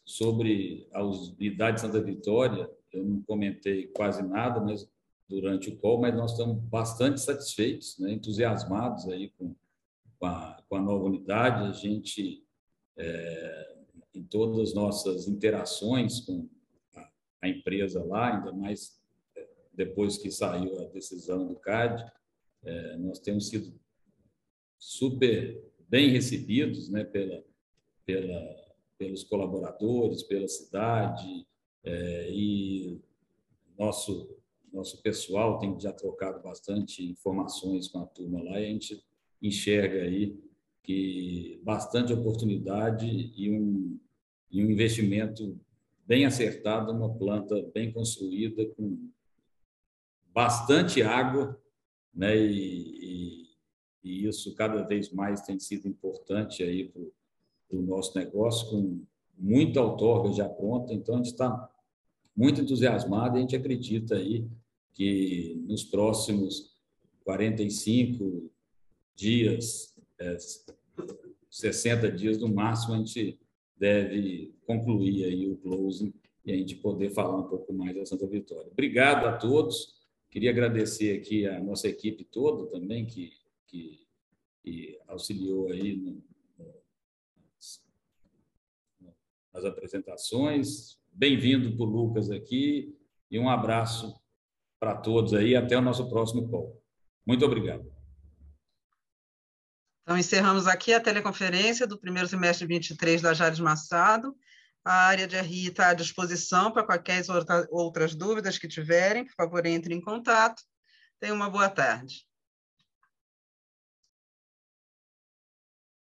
sobre a unidade de Santa Vitória, eu não comentei quase nada mas, durante o call, mas nós estamos bastante satisfeitos, né, entusiasmados aí com, com, a, com a nova unidade. A gente, é, em todas as nossas interações com a, a empresa lá, ainda mais depois que saiu a decisão do CAD, é, nós temos sido super bem recebidos né, pela, pela, pelos colaboradores, pela cidade, é, e nosso, nosso pessoal tem já trocado bastante informações com a turma lá, e a gente enxerga aí que bastante oportunidade e um, e um investimento bem acertada, uma planta bem construída, com bastante água, né? E, e, e isso cada vez mais tem sido importante aí para nosso negócio, com muita outorga já pronta. Então, a gente está muito entusiasmado e a gente acredita aí que nos próximos 45 dias, é, 60 dias no máximo, a gente deve concluir aí o closing e a gente poder falar um pouco mais da Santa Vitória. Obrigado a todos. Queria agradecer aqui a nossa equipe toda também que, que, que auxiliou aí no, nas apresentações. Bem-vindo o Lucas aqui e um abraço para todos aí. Até o nosso próximo call. Muito obrigado. Então, encerramos aqui a teleconferência do primeiro semestre de 23 da Jales Massado. A área de RI está à disposição para quaisquer outras dúvidas que tiverem. Por favor, entre em contato. Tenha uma boa tarde.